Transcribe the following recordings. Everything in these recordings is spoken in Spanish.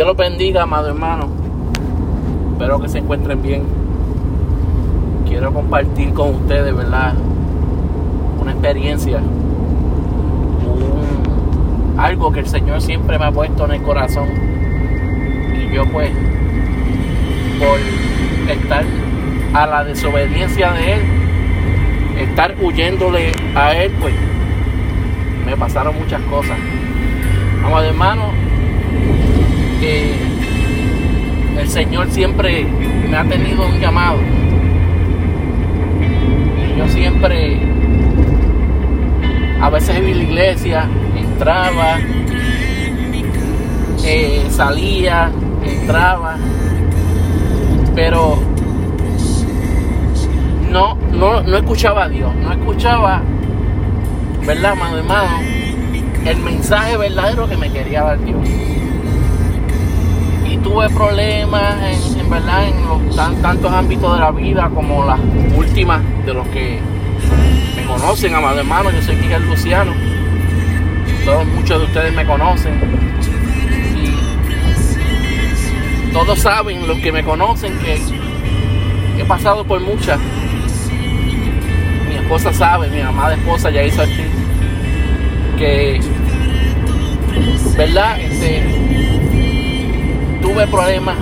Dios los bendiga, amado hermano. Espero que se encuentren bien. Quiero compartir con ustedes, ¿verdad? Una experiencia. Algo que el Señor siempre me ha puesto en el corazón. Y yo pues, por estar a la desobediencia de Él, estar huyéndole a Él, pues me pasaron muchas cosas. Amado hermano, que el Señor siempre me ha tenido un llamado. Yo siempre, a veces iba a la iglesia, entraba, eh, salía, entraba, pero no, no, no escuchaba a Dios, no escuchaba, ¿verdad, amado hermano? El mensaje verdadero que me quería dar Dios tuve problemas en, verdad en los tantos ámbitos de la vida como las últimas de los que me conocen, amado hermano, yo soy Miguel Luciano. Todos muchos de ustedes me conocen. Y todos saben, los que me conocen, que he pasado por muchas. Mi esposa sabe, mi amada esposa ya hizo aquí que, ¿verdad? Este, tuve problemas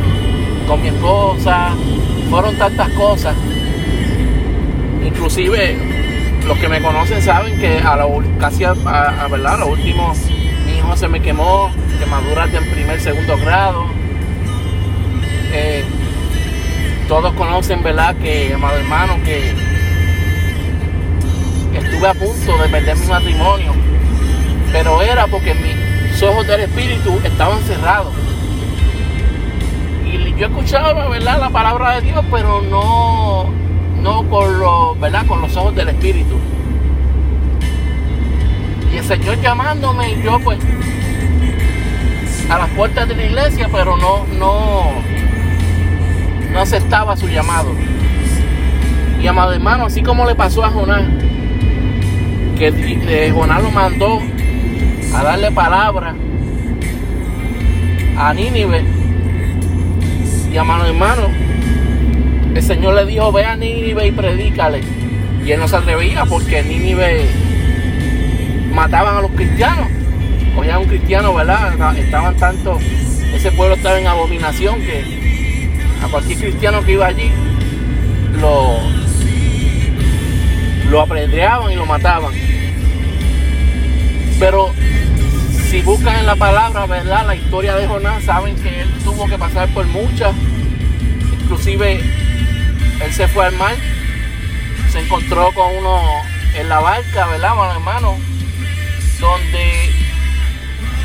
con mi esposa, fueron tantas cosas. Inclusive los que me conocen saben que a lo, casi a, verdad, lo último mi hijo se me quemó, quemaduras de primer, segundo grado. Eh, todos conocen, ¿verdad? Que, amado hermano, que estuve a punto de perder mi matrimonio, pero era porque mis ojos del espíritu estaban cerrados yo escuchaba. La palabra de Dios, pero no, no con, los, ¿verdad? con los ojos del Espíritu. Y el Señor llamándome yo pues a las puertas de la iglesia, pero no, no, no aceptaba su llamado. Y amado hermano, así como le pasó a Jonás, que eh, Jonás lo mandó a darle palabra a Nínive y a mano hermano, el Señor le dijo, ve a Nínive y predícale. Y él no se atrevía porque en Nínive mataban a los cristianos. Cogían a un cristiano, ¿verdad? Estaban tanto, ese pueblo estaba en abominación que a cualquier cristiano que iba allí lo, lo apedreaban y lo mataban. Pero buscan en la palabra, ¿verdad? La historia de Jonás, saben que él tuvo que pasar por muchas. Inclusive, él se fue al mar, se encontró con uno en la barca, ¿verdad, amado hermano? Donde,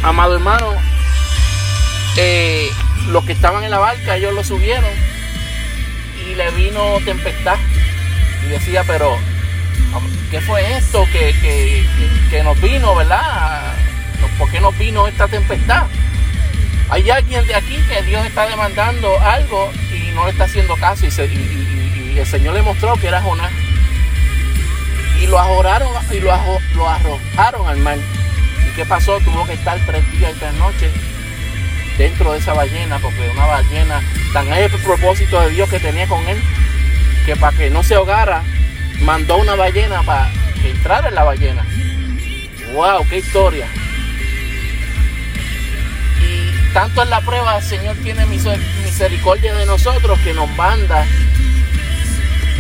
amado hermano, eh, los que estaban en la barca, ellos lo subieron y le vino tempestad. Y decía, pero, ¿qué fue esto que, que nos vino, ¿verdad? ¿Por qué no vino esta tempestad? Hay alguien de aquí que Dios está demandando algo y no le está haciendo caso y, el Señor le mostró que era Jonás. Y lo arrojaron, y lo, arrojaron al mar. ¿Y qué pasó? Tuvo que estar tres días y tres noches dentro de esa ballena, porque una ballena, tan es el propósito de Dios que tenía con él, que para que no se ahogara, mandó una ballena para que entrara en la ballena. ¡Wow! ¡Qué historia! Tanto en la prueba el Señor tiene misericordia de nosotros que nos manda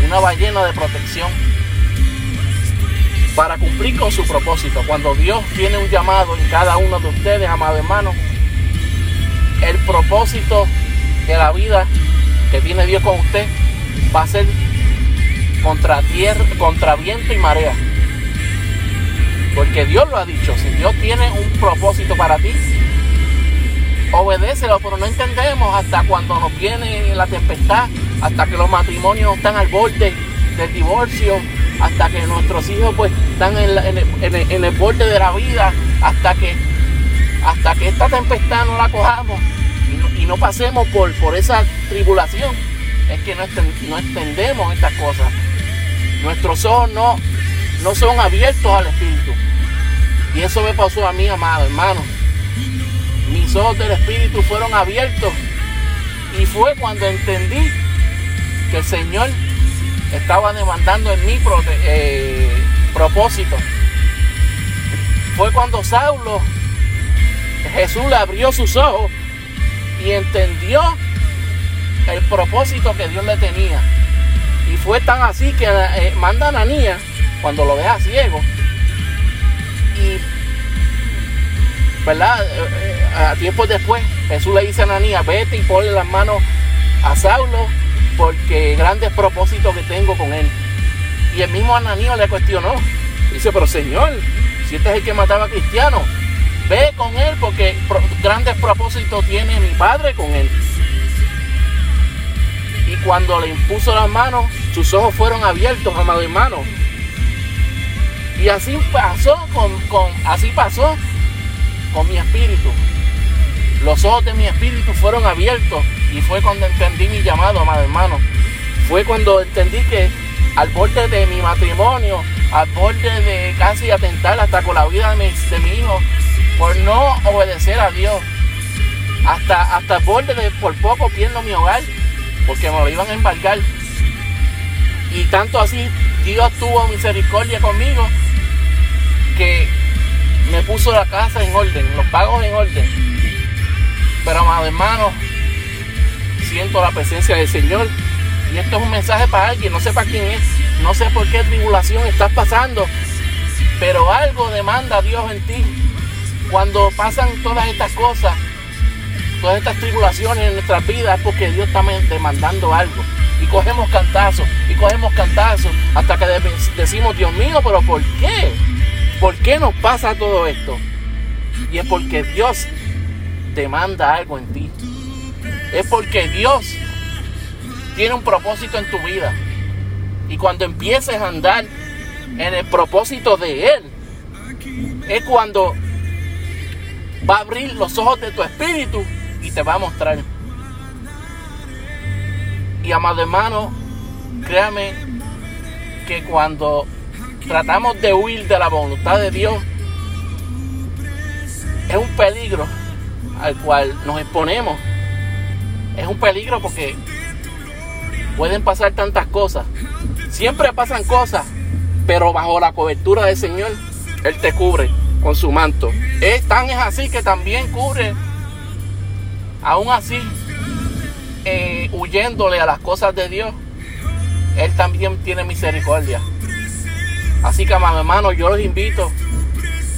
una ballena de protección para cumplir con su propósito. Cuando Dios tiene un llamado en cada uno de ustedes, amado hermano, el propósito de la vida que tiene Dios con usted va a ser contra tierra, contra viento y marea. Porque Dios lo ha dicho, si Dios tiene un propósito para ti, obedécelo, pero no entendemos hasta cuando nos viene la tempestad, hasta que los matrimonios están al borde del divorcio, hasta que nuestros hijos pues están en, el, borde de la vida, hasta que, hasta que esta tempestad no la cojamos y no, pasemos por, por esa tribulación, es que no, no entendemos estas cosas. Nuestros ojos no, no son abiertos al Espíritu. Y eso me pasó a mí, amado hermano los ojos del Espíritu fueron abiertos. Y fue cuando entendí que el Señor estaba demandando en mi eh, propósito. Fue cuando Saulo, Jesús le abrió sus ojos y entendió el propósito que Dios le tenía. Y fue tan así que eh, manda a Ananías, cuando lo deja ciego, y, ¿verdad? Eh, a tiempo después, Jesús le dice a Ananías, vete y ponle las manos a Saulo, porque grandes propósitos que tengo con él. Y el mismo Ananías le cuestionó. Dice, pero Señor, si este es el que mataba a cristianos, ve con él porque grandes propósitos tiene mi padre con él. Y cuando le impuso las manos, sus ojos fueron abiertos, amado hermano. Y así pasó con, así pasó con mi espíritu. Los ojos de mi espíritu fueron abiertos y fue cuando entendí mi llamado, amado hermano. Fue cuando entendí que al borde de mi matrimonio, al borde de casi atentar hasta con la vida de mi, hijo, por no obedecer a Dios, hasta, hasta el borde de por poco pierdo mi hogar, porque me lo iban a embarcar. Y tanto así Dios tuvo misericordia conmigo que me puso la casa en orden, los pagos en orden. Pero amado hermano, siento la presencia del Señor. Y esto es un mensaje para alguien, no sé para quién es, no sé por qué tribulación estás pasando, pero algo demanda Dios en ti. Cuando pasan todas estas cosas, todas estas tribulaciones en nuestras vidas, es porque Dios está demandando algo y cogemos cantazos y cogemos cantazos hasta que decimos, Dios mío, pero ¿por qué? ¿Por qué nos pasa todo esto? Y es porque Dios demanda algo en ti. Es porque Dios tiene un propósito en tu vida. Y cuando empieces a andar en el propósito de Él, es cuando va a abrir los ojos de tu espíritu y te va a mostrar y amado hermano, créame que cuando tratamos de huir de la voluntad de Dios, es un peligro al cual nos exponemos. Es un peligro porque pueden pasar tantas cosas. Siempre pasan cosas, pero bajo la cobertura del Señor, Él te cubre con su manto. Es tan es así que también cubre, aún así, eh, huyéndole a las cosas de Dios, Él también tiene misericordia. Así que, hermano, yo los invito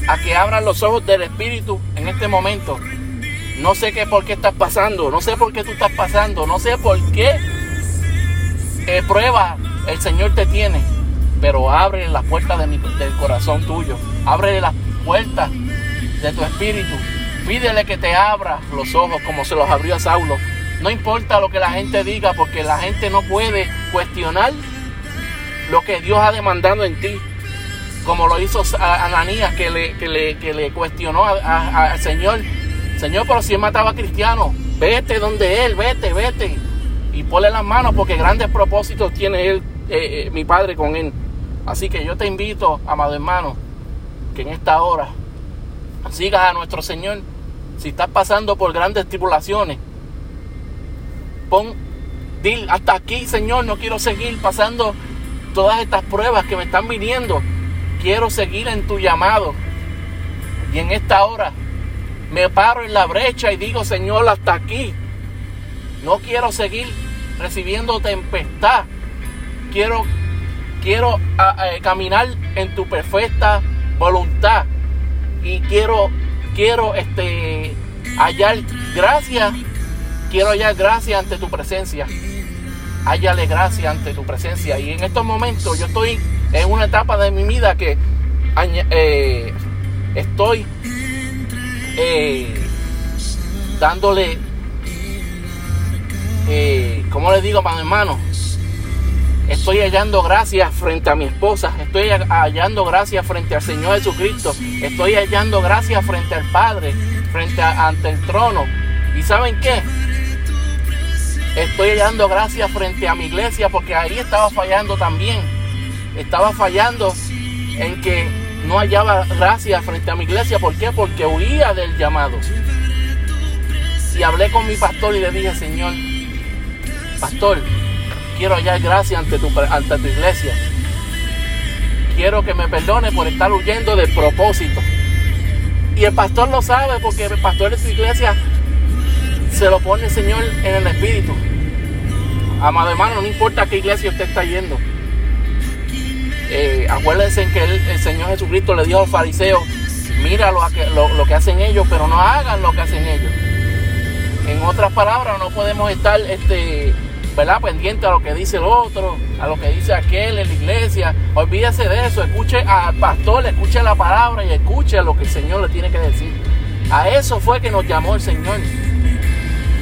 a que abran los ojos del Espíritu en este momento. No sé qué por qué estás pasando, no sé por qué tú estás pasando, no sé por qué eh, prueba el Señor te tiene, pero abre las puertas de del corazón tuyo, abre las puertas de tu espíritu. Pídele que te abra los ojos como se los abrió a Saulo. No importa lo que la gente diga, porque la gente no puede cuestionar lo que Dios ha demandado en ti. Como lo hizo Ananías, que le, que le, que le cuestionó al Señor. Señor, pero si él mataba a cristianos, vete donde él, vete, vete. Y ponle las manos porque grandes propósitos tiene él, eh, eh, mi Padre, con él. Así que yo te invito, amado hermano, que en esta hora sigas a nuestro Señor. Si estás pasando por grandes tribulaciones, Pon, dil, hasta aquí, Señor, no quiero seguir pasando todas estas pruebas que me están viniendo. Quiero seguir en tu llamado. Y en esta hora me paro en la brecha y digo, Señor, hasta aquí. No quiero seguir recibiendo tempestad. Quiero, quiero eh, caminar en tu perfecta voluntad. Y quiero, quiero este, hallar gracias quiero hallar gracia ante tu presencia. Hállale gracia ante tu presencia. Y en estos momentos yo estoy en una etapa de mi vida que eh, estoy eh, dándole, eh, ¿cómo le digo, mi hermano? Estoy hallando gracias frente a mi esposa. Estoy hallando gracias frente al Señor Jesucristo. Estoy hallando gracias frente al Padre, frente ante el trono. ¿Y saben qué? Estoy dando gracias frente a mi iglesia porque ahí estaba fallando también. Estaba fallando en que no hallaba gracia frente a mi iglesia. ¿Por qué? Porque huía del llamado. Y hablé con mi pastor y le dije, Señor, pastor, quiero hallar gracia ante tu, iglesia. Quiero que me perdone por estar huyendo del propósito. Y el pastor lo sabe porque el pastor de su iglesia se lo pone el Señor en el espíritu. Amado hermano, no importa qué iglesia usted está yendo. Eh, acuérdense que el, Señor Jesucristo le dijo a los fariseos, mira lo que, hacen ellos, pero no hagan lo que hacen ellos. En otras palabras, no podemos estar este, ¿verdad? pendiente a lo que dice el otro, a lo que dice aquel en la iglesia. Olvídese de eso, escuche al pastor, escuche la palabra y escuche lo que el Señor le tiene que decir. A eso fue que nos llamó el Señor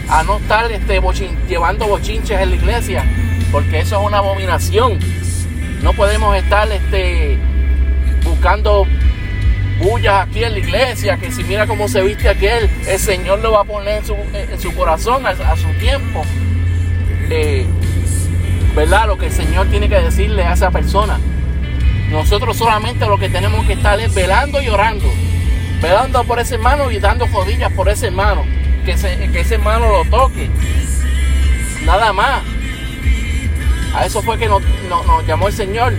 a no estar este, llevando bochinches en la iglesia, porque eso es una abominación. No podemos estar este, buscando bullas aquí en la iglesia, que si mira cómo se viste aquel, el Señor lo va a poner en su, corazón a, su tiempo. Eh, ¿Verdad? Lo que el Señor tiene que decirle a esa persona. Nosotros solamente lo que tenemos que estar es velando y orando. Velando por ese hermano y dando rodillas por ese hermano que ese, hermano lo toque. Nada más. A eso fue que nos, llamó el Señor.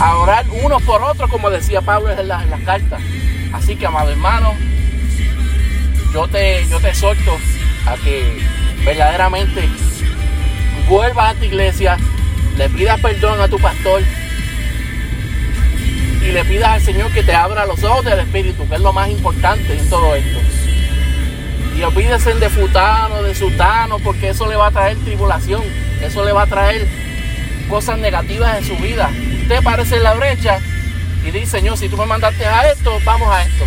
A orar unos por otros, como decía Pablo en, las cartas. Así que, amado hermano, yo te, yo te exhorto a que verdaderamente vuelvas a tu iglesia, le pidas perdón a tu pastor y le pidas al Señor que te abra los ojos del Espíritu, que es lo más importante en todo esto. Y olvídense de futano, de sutano, porque eso le va a traer tribulación, eso le va a traer cosas negativas en su vida. Usted aparece en la brecha y dice, Señor, si tú me mandaste a esto, vamos a esto.